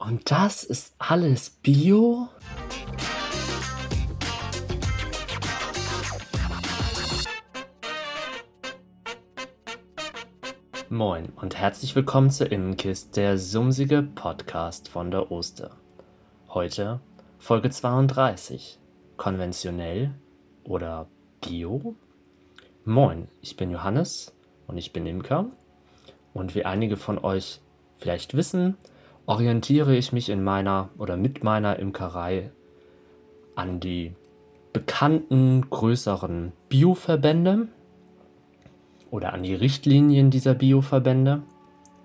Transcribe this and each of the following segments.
Und das ist alles Bio? Moin und herzlich willkommen zu Immenkist, der sumsige Podcast von der Oster. Heute Folge 32. Konventionell oder Bio? Moin, ich bin Johannes und ich bin Imker. Und wie einige von euch vielleicht wissen, orientiere ich mich in meiner oder mit meiner Imkerei an die bekannten größeren Bioverbände oder an die Richtlinien dieser Bioverbände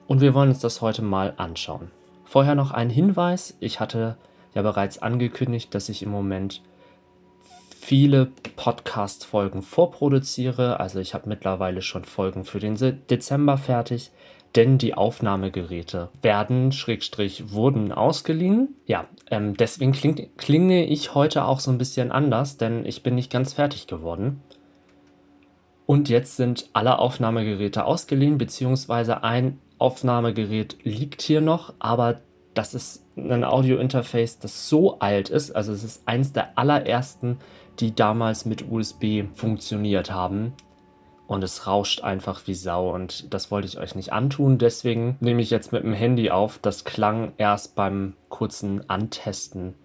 und wir wollen uns das heute mal anschauen. Vorher noch ein Hinweis, ich hatte ja bereits angekündigt, dass ich im Moment viele Podcast-Folgen vorproduziere. Also ich habe mittlerweile schon Folgen für den Dezember fertig denn die Aufnahmegeräte werden, Schrägstrich, wurden ausgeliehen. Ja, ähm, deswegen kling, klinge ich heute auch so ein bisschen anders, denn ich bin nicht ganz fertig geworden. Und jetzt sind alle Aufnahmegeräte ausgeliehen, beziehungsweise ein Aufnahmegerät liegt hier noch, aber das ist ein Audio-Interface, das so alt ist. Also es ist eins der allerersten, die damals mit USB funktioniert haben und es rauscht einfach wie Sau und das wollte ich euch nicht antun. Deswegen nehme ich jetzt mit dem Handy auf. Das klang erst beim kurzen Antesten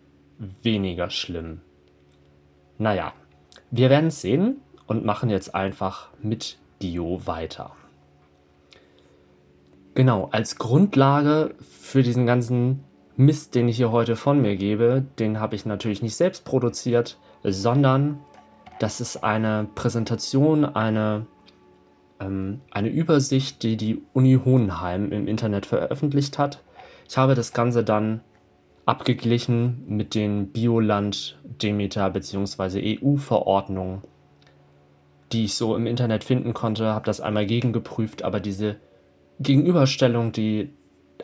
weniger schlimm. Naja, wir werden es sehen und machen jetzt einfach mit Dio weiter. Genau, als Grundlage für diesen ganzen Mist, den ich hier heute von mir gebe, den habe ich natürlich nicht selbst produziert, sondern das ist eine Präsentation, eine, ähm, eine Übersicht, die die Uni Hohenheim im Internet veröffentlicht hat. Ich habe das Ganze dann abgeglichen mit den Bioland, Demeter bzw. EU-Verordnungen, die ich so im Internet finden konnte, habe das einmal gegengeprüft, aber diese Gegenüberstellung, die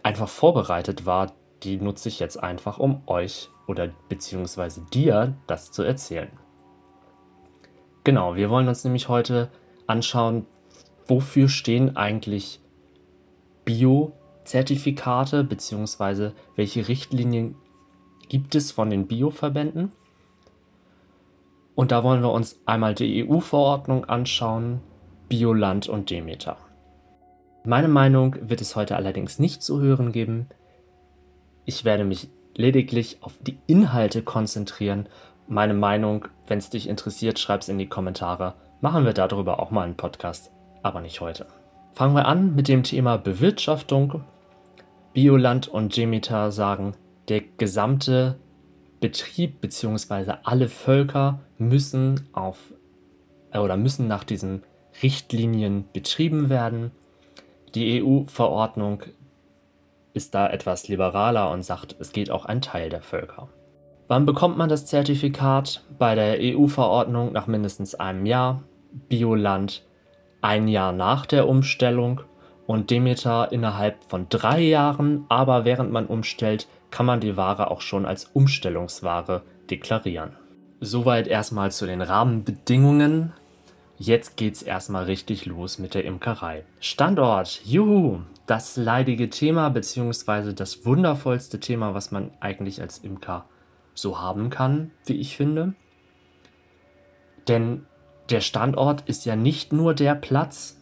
einfach vorbereitet war, die nutze ich jetzt einfach, um euch oder beziehungsweise dir das zu erzählen. Genau, wir wollen uns nämlich heute anschauen, wofür stehen eigentlich Bio-Zertifikate, beziehungsweise welche Richtlinien gibt es von den Bio-Verbänden. Und da wollen wir uns einmal die EU-Verordnung anschauen, Bioland und Demeter. Meine Meinung wird es heute allerdings nicht zu hören geben. Ich werde mich lediglich auf die Inhalte konzentrieren meine Meinung. Wenn es dich interessiert, schreib es in die Kommentare. Machen wir darüber auch mal einen Podcast, aber nicht heute. Fangen wir an mit dem Thema Bewirtschaftung. Bioland und Demeter sagen, der gesamte Betrieb bzw. alle Völker müssen auf äh, oder müssen nach diesen Richtlinien betrieben werden. Die EU-Verordnung ist da etwas liberaler und sagt, es geht auch ein Teil der Völker. Wann bekommt man das Zertifikat? Bei der EU-Verordnung nach mindestens einem Jahr, Bioland ein Jahr nach der Umstellung und Demeter innerhalb von drei Jahren, aber während man umstellt, kann man die Ware auch schon als Umstellungsware deklarieren. Soweit erstmal zu den Rahmenbedingungen. Jetzt geht's erstmal richtig los mit der Imkerei. Standort, juhu, das leidige Thema beziehungsweise das wundervollste Thema, was man eigentlich als Imker so haben kann, wie ich finde. Denn der Standort ist ja nicht nur der Platz,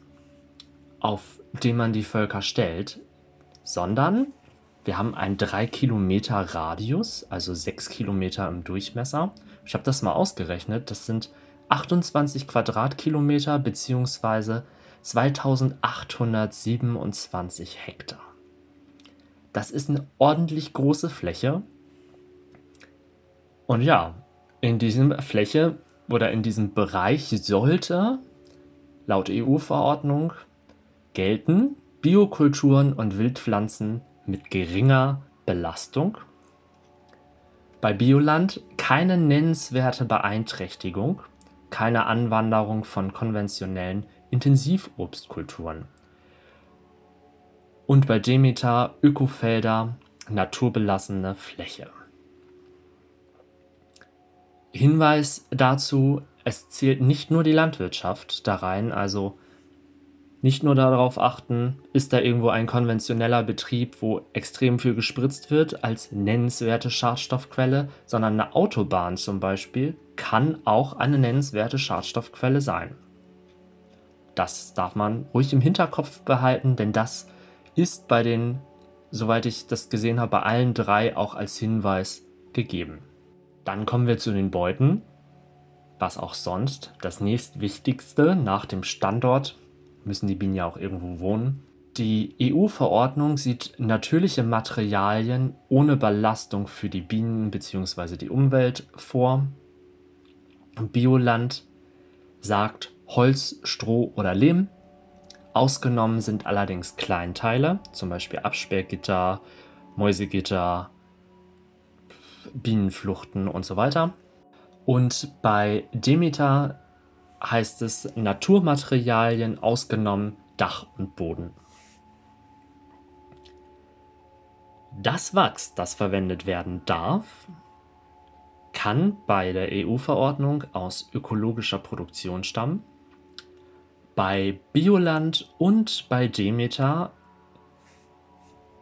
auf dem man die Völker stellt, sondern wir haben einen 3 Kilometer Radius, also 6 Kilometer im Durchmesser. Ich habe das mal ausgerechnet, das sind 28 Quadratkilometer bzw. 2827 Hektar. Das ist eine ordentlich große Fläche und ja, in dieser Fläche oder in diesem Bereich sollte laut EU-Verordnung gelten Biokulturen und Wildpflanzen mit geringer Belastung. Bei Bioland keine nennenswerte Beeinträchtigung, keine Anwanderung von konventionellen Intensivobstkulturen. Und bei Demeter Ökofelder naturbelassene Fläche. Hinweis dazu, es zählt nicht nur die Landwirtschaft da rein, also nicht nur darauf achten, ist da irgendwo ein konventioneller Betrieb, wo extrem viel gespritzt wird als nennenswerte Schadstoffquelle, sondern eine Autobahn zum Beispiel kann auch eine nennenswerte Schadstoffquelle sein. Das darf man ruhig im Hinterkopf behalten, denn das ist bei den, soweit ich das gesehen habe, bei allen drei auch als Hinweis gegeben. Dann kommen wir zu den Beuten. Was auch sonst. Das nächstwichtigste nach dem Standort müssen die Bienen ja auch irgendwo wohnen. Die EU-Verordnung sieht natürliche Materialien ohne Belastung für die Bienen bzw. die Umwelt vor. Bioland sagt Holz, Stroh oder Lehm. Ausgenommen sind allerdings Kleinteile, zum Beispiel Absperrgitter, Mäusegitter, Bienenfluchten und so weiter. Und bei Demeter heißt es Naturmaterialien ausgenommen Dach und Boden. Das Wachs, das verwendet werden darf, kann bei der EU-Verordnung aus ökologischer Produktion stammen. Bei Bioland und bei Demeter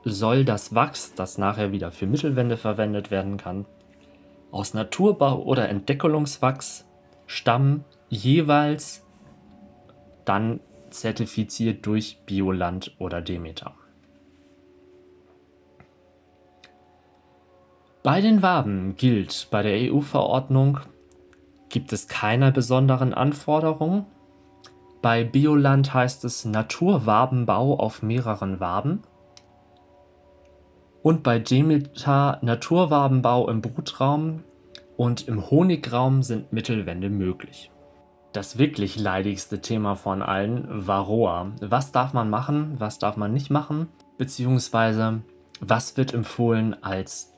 soll das Wachs, das nachher wieder für Mittelwände verwendet werden kann, aus Naturbau oder Entdeckelungswachs stammen, jeweils dann zertifiziert durch Bioland oder Demeter. Bei den Waben gilt bei der EU-Verordnung gibt es keine besonderen Anforderungen. Bei Bioland heißt es Naturwabenbau auf mehreren Waben. Und bei Demeter Naturwabenbau im Brutraum und im Honigraum sind Mittelwände möglich. Das wirklich leidigste Thema von allen, Varroa. Was darf man machen, was darf man nicht machen, beziehungsweise was wird empfohlen als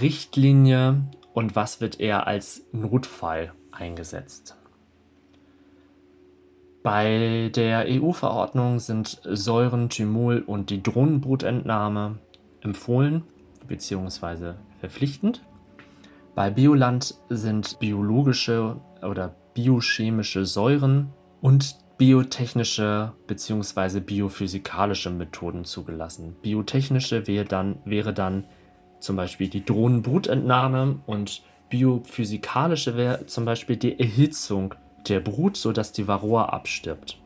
Richtlinie und was wird eher als Notfall eingesetzt. Bei der EU-Verordnung sind Säuren, Thymol und die Drohnenbrutentnahme empfohlen bzw. verpflichtend. Bei Bioland sind biologische oder biochemische Säuren und biotechnische bzw. biophysikalische Methoden zugelassen. Biotechnische wäre dann, wäre dann zum Beispiel die Drohnenbrutentnahme und biophysikalische wäre zum Beispiel die Erhitzung der Brut, sodass die Varroa abstirbt.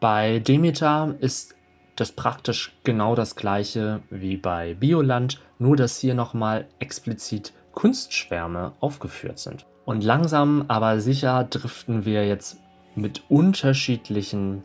Bei Demeter ist das praktisch genau das gleiche wie bei Bioland, nur dass hier nochmal explizit Kunstschwärme aufgeführt sind. Und langsam aber sicher driften wir jetzt mit unterschiedlichen,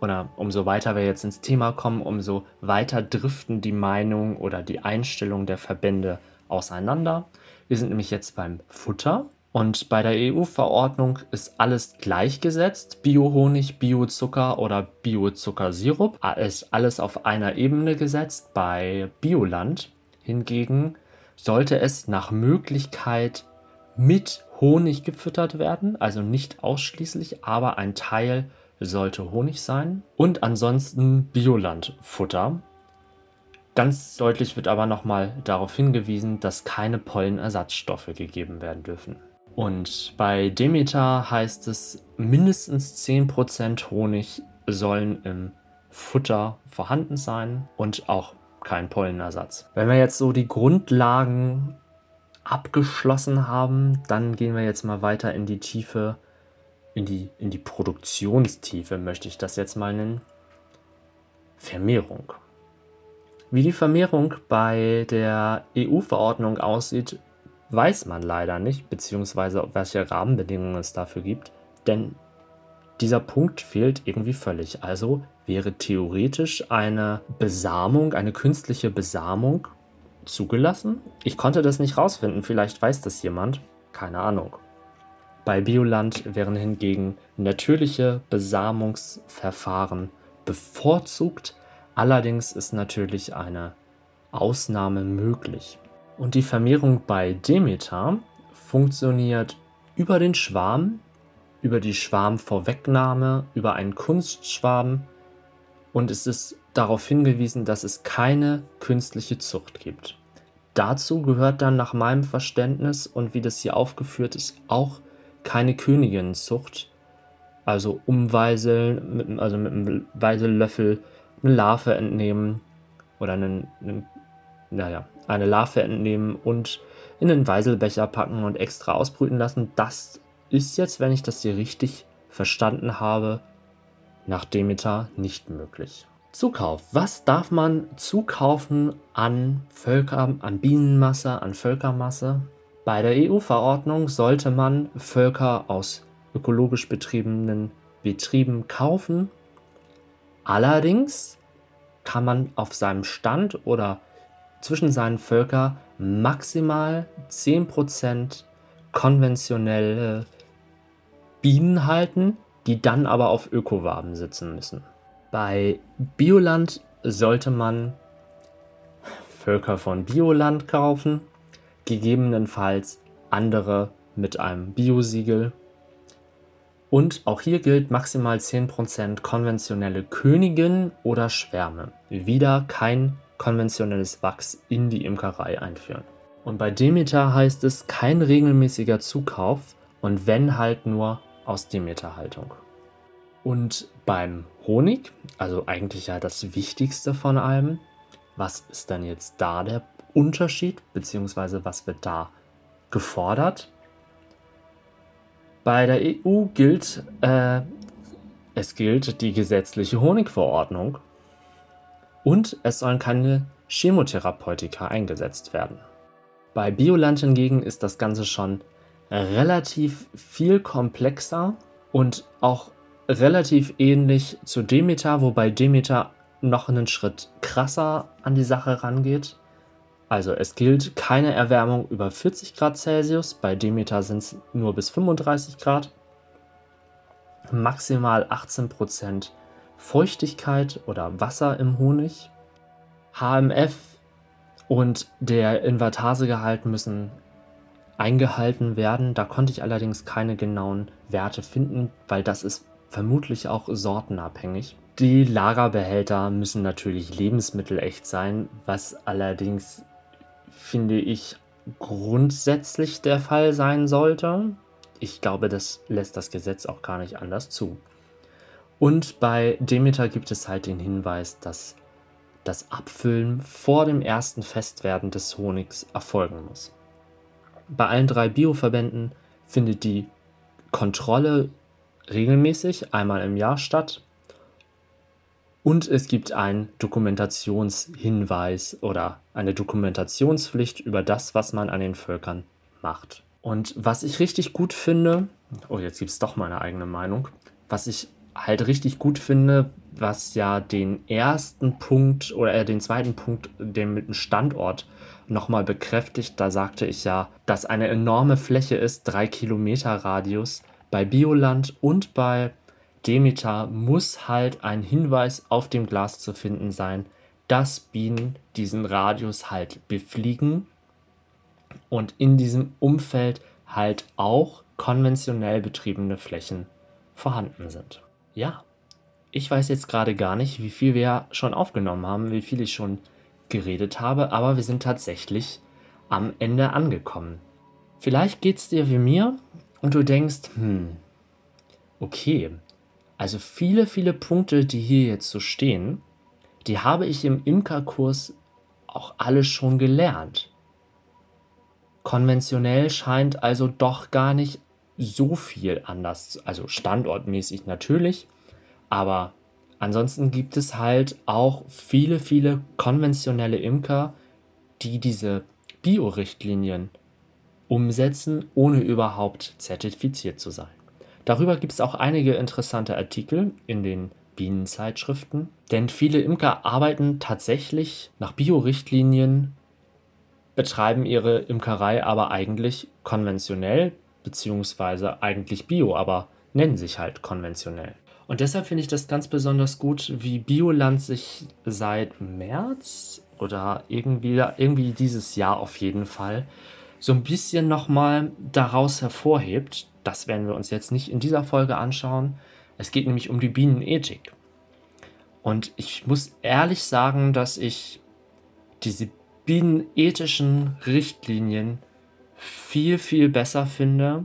oder umso weiter wir jetzt ins Thema kommen, umso weiter driften die Meinung oder die Einstellung der Verbände auseinander. Wir sind nämlich jetzt beim Futter und bei der EU-Verordnung ist alles gleichgesetzt. Biohonig, Biozucker oder Biozuckersirup ist alles auf einer Ebene gesetzt. Bei Bioland hingegen sollte es nach Möglichkeit mit Honig gefüttert werden, also nicht ausschließlich, aber ein Teil sollte Honig sein und ansonsten Biolandfutter. Ganz deutlich wird aber nochmal darauf hingewiesen, dass keine Pollenersatzstoffe gegeben werden dürfen. Und bei Demeter heißt es, mindestens 10% Honig sollen im Futter vorhanden sein und auch kein Pollenersatz. Wenn wir jetzt so die Grundlagen abgeschlossen haben, dann gehen wir jetzt mal weiter in die Tiefe, in die, in die Produktionstiefe, möchte ich das jetzt mal nennen. Vermehrung. Wie die Vermehrung bei der EU-Verordnung aussieht, weiß man leider nicht, beziehungsweise welche Rahmenbedingungen es dafür gibt, denn dieser Punkt fehlt irgendwie völlig. Also wäre theoretisch eine Besamung, eine künstliche Besamung zugelassen? Ich konnte das nicht rausfinden, vielleicht weiß das jemand. Keine Ahnung. Bei Bioland wären hingegen natürliche Besamungsverfahren bevorzugt, allerdings ist natürlich eine Ausnahme möglich. Und die Vermehrung bei Demeter funktioniert über den Schwarm, über die Schwarmvorwegnahme, über einen Kunstschwarm und es ist darauf hingewiesen, dass es keine künstliche Zucht gibt. Dazu gehört dann nach meinem Verständnis und wie das hier aufgeführt ist auch keine Königinnenzucht, also umweiseln, mit, also mit einem Weisellöffel eine Larve entnehmen oder einen, einen, naja, eine Larve entnehmen und in einen Weiselbecher packen und extra ausbrüten lassen. Das ist jetzt, wenn ich das hier richtig verstanden habe, nach Demeter nicht möglich. Zukauf. Was darf man zukaufen an Völker, an Bienenmasse, an Völkermasse? Bei der EU-Verordnung sollte man Völker aus ökologisch betriebenen Betrieben kaufen. Allerdings kann man auf seinem Stand oder zwischen seinen Völkern maximal 10% konventionelle Bienen halten, die dann aber auf Ökowaben sitzen müssen. Bei Bioland sollte man Völker von Bioland kaufen, gegebenenfalls andere mit einem Biosiegel. Und auch hier gilt maximal 10% konventionelle Königin oder Schwärme. Wieder kein konventionelles Wachs in die Imkerei einführen. Und bei Demeter heißt es kein regelmäßiger Zukauf und wenn halt nur aus Demeter-Haltung. Und beim Honig, also eigentlich ja das Wichtigste von allem, was ist dann jetzt da der Unterschied, beziehungsweise was wird da gefordert? Bei der EU gilt, äh, es gilt die gesetzliche Honigverordnung und es sollen keine Chemotherapeutika eingesetzt werden. Bei Bioland hingegen ist das Ganze schon relativ viel komplexer und auch relativ ähnlich zu Demeter, wobei Demeter noch einen Schritt krasser an die Sache rangeht. Also es gilt keine Erwärmung über 40 Grad Celsius, bei Demeter sind es nur bis 35 Grad. Maximal 18% Feuchtigkeit oder Wasser im Honig. HMF und der Invertasegehalt müssen eingehalten werden. Da konnte ich allerdings keine genauen Werte finden, weil das ist vermutlich auch sortenabhängig. Die Lagerbehälter müssen natürlich lebensmittelecht sein, was allerdings, finde ich, grundsätzlich der Fall sein sollte. Ich glaube, das lässt das Gesetz auch gar nicht anders zu. Und bei Demeter gibt es halt den Hinweis, dass das Abfüllen vor dem ersten Festwerden des Honigs erfolgen muss. Bei allen drei Bioverbänden findet die Kontrolle regelmäßig einmal im Jahr statt und es gibt einen Dokumentationshinweis oder eine Dokumentationspflicht über das, was man an den Völkern macht. Und was ich richtig gut finde, oh, jetzt gibt es doch meine eigene Meinung, was ich halt richtig gut finde, was ja den ersten Punkt oder äh, den zweiten Punkt, den mit dem Standort nochmal bekräftigt. Da sagte ich ja, dass eine enorme Fläche ist, drei Kilometer Radius. Bei Bioland und bei Demeter muss halt ein Hinweis auf dem Glas zu finden sein, dass Bienen diesen Radius halt befliegen und in diesem Umfeld halt auch konventionell betriebene Flächen vorhanden sind. Ja, ich weiß jetzt gerade gar nicht, wie viel wir schon aufgenommen haben, wie viel ich schon geredet habe, aber wir sind tatsächlich am Ende angekommen. Vielleicht geht es dir wie mir und du denkst, hm, okay, also viele, viele Punkte, die hier jetzt so stehen, die habe ich im Imkerkurs auch alle schon gelernt. Konventionell scheint also doch gar nicht so viel anders, also standortmäßig natürlich, aber ansonsten gibt es halt auch viele, viele konventionelle Imker, die diese Bio-Richtlinien umsetzen, ohne überhaupt zertifiziert zu sein. Darüber gibt es auch einige interessante Artikel in den Bienenzeitschriften, denn viele Imker arbeiten tatsächlich nach Bio-Richtlinien, betreiben ihre Imkerei aber eigentlich konventionell, beziehungsweise eigentlich Bio, aber nennen sich halt konventionell. Und deshalb finde ich das ganz besonders gut, wie Bioland sich seit März oder irgendwie, irgendwie dieses Jahr auf jeden Fall so ein bisschen nochmal daraus hervorhebt. Das werden wir uns jetzt nicht in dieser Folge anschauen. Es geht nämlich um die Bienenethik. Und ich muss ehrlich sagen, dass ich diese bienenethischen Richtlinien viel, viel besser finde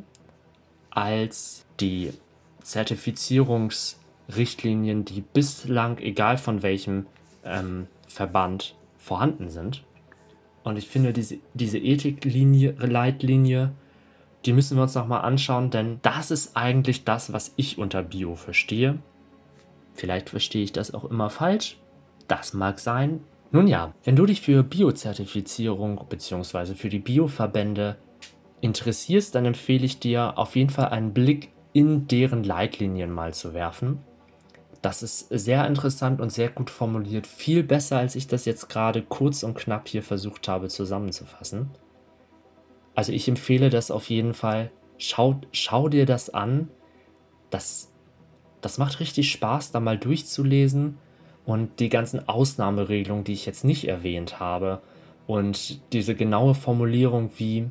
als die Zertifizierungsrichtlinien, die bislang, egal von welchem ähm, Verband, vorhanden sind. Und ich finde, diese, diese Ethiklinie, Leitlinie, die müssen wir uns nochmal anschauen, denn das ist eigentlich das, was ich unter Bio verstehe. Vielleicht verstehe ich das auch immer falsch. Das mag sein. Nun ja, wenn du dich für Biozertifizierung bzw. für die Bioverbände interessierst, dann empfehle ich dir auf jeden Fall einen Blick in deren Leitlinien mal zu werfen. Das ist sehr interessant und sehr gut formuliert. Viel besser, als ich das jetzt gerade kurz und knapp hier versucht habe zusammenzufassen. Also ich empfehle das auf jeden Fall. Schau, schau dir das an. Das, das macht richtig Spaß, da mal durchzulesen. Und die ganzen Ausnahmeregelungen, die ich jetzt nicht erwähnt habe. Und diese genaue Formulierung, wie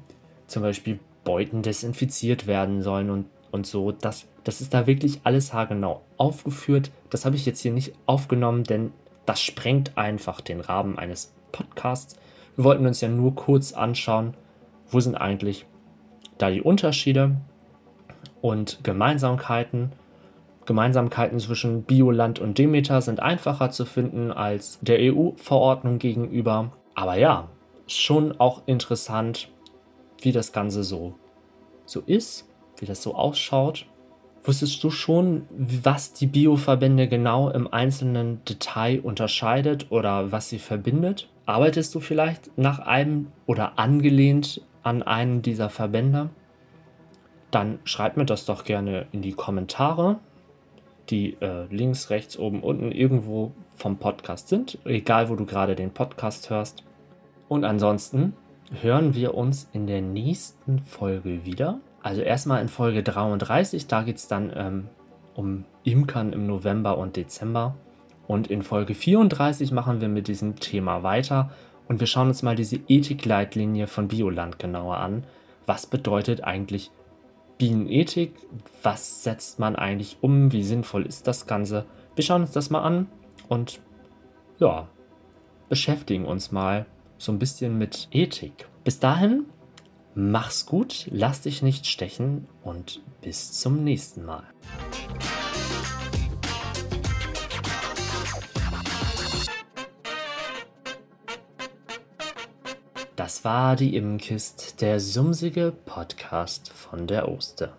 zum Beispiel Beuten desinfiziert werden sollen und, und so, das das ist da wirklich alles haargenau aufgeführt. Das habe ich jetzt hier nicht aufgenommen, denn das sprengt einfach den Rahmen eines Podcasts. Wir wollten uns ja nur kurz anschauen, wo sind eigentlich da die Unterschiede und Gemeinsamkeiten. Gemeinsamkeiten zwischen Bioland und Demeter sind einfacher zu finden als der EU-Verordnung gegenüber. Aber ja, schon auch interessant, wie das Ganze so, so ist, wie das so ausschaut. Wusstest du schon, was die Bioverbände genau im einzelnen Detail unterscheidet oder was sie verbindet? Arbeitest du vielleicht nach einem oder angelehnt an einen dieser Verbände? Dann schreib mir das doch gerne in die Kommentare, die äh, links, rechts, oben, unten irgendwo vom Podcast sind, egal wo du gerade den Podcast hörst. Und ansonsten hören wir uns in der nächsten Folge wieder. Also erstmal in Folge 33, da geht es dann ähm, um Imkern im November und Dezember. Und in Folge 34 machen wir mit diesem Thema weiter und wir schauen uns mal diese Ethikleitlinie von Bioland genauer an. Was bedeutet eigentlich Bienenethik? Was setzt man eigentlich um? Wie sinnvoll ist das Ganze? Wir schauen uns das mal an und ja, beschäftigen uns mal so ein bisschen mit Ethik. Bis dahin Mach's gut, lass dich nicht stechen und bis zum nächsten Mal. Das war die Immenkist, der sumsige Podcast von der Oster.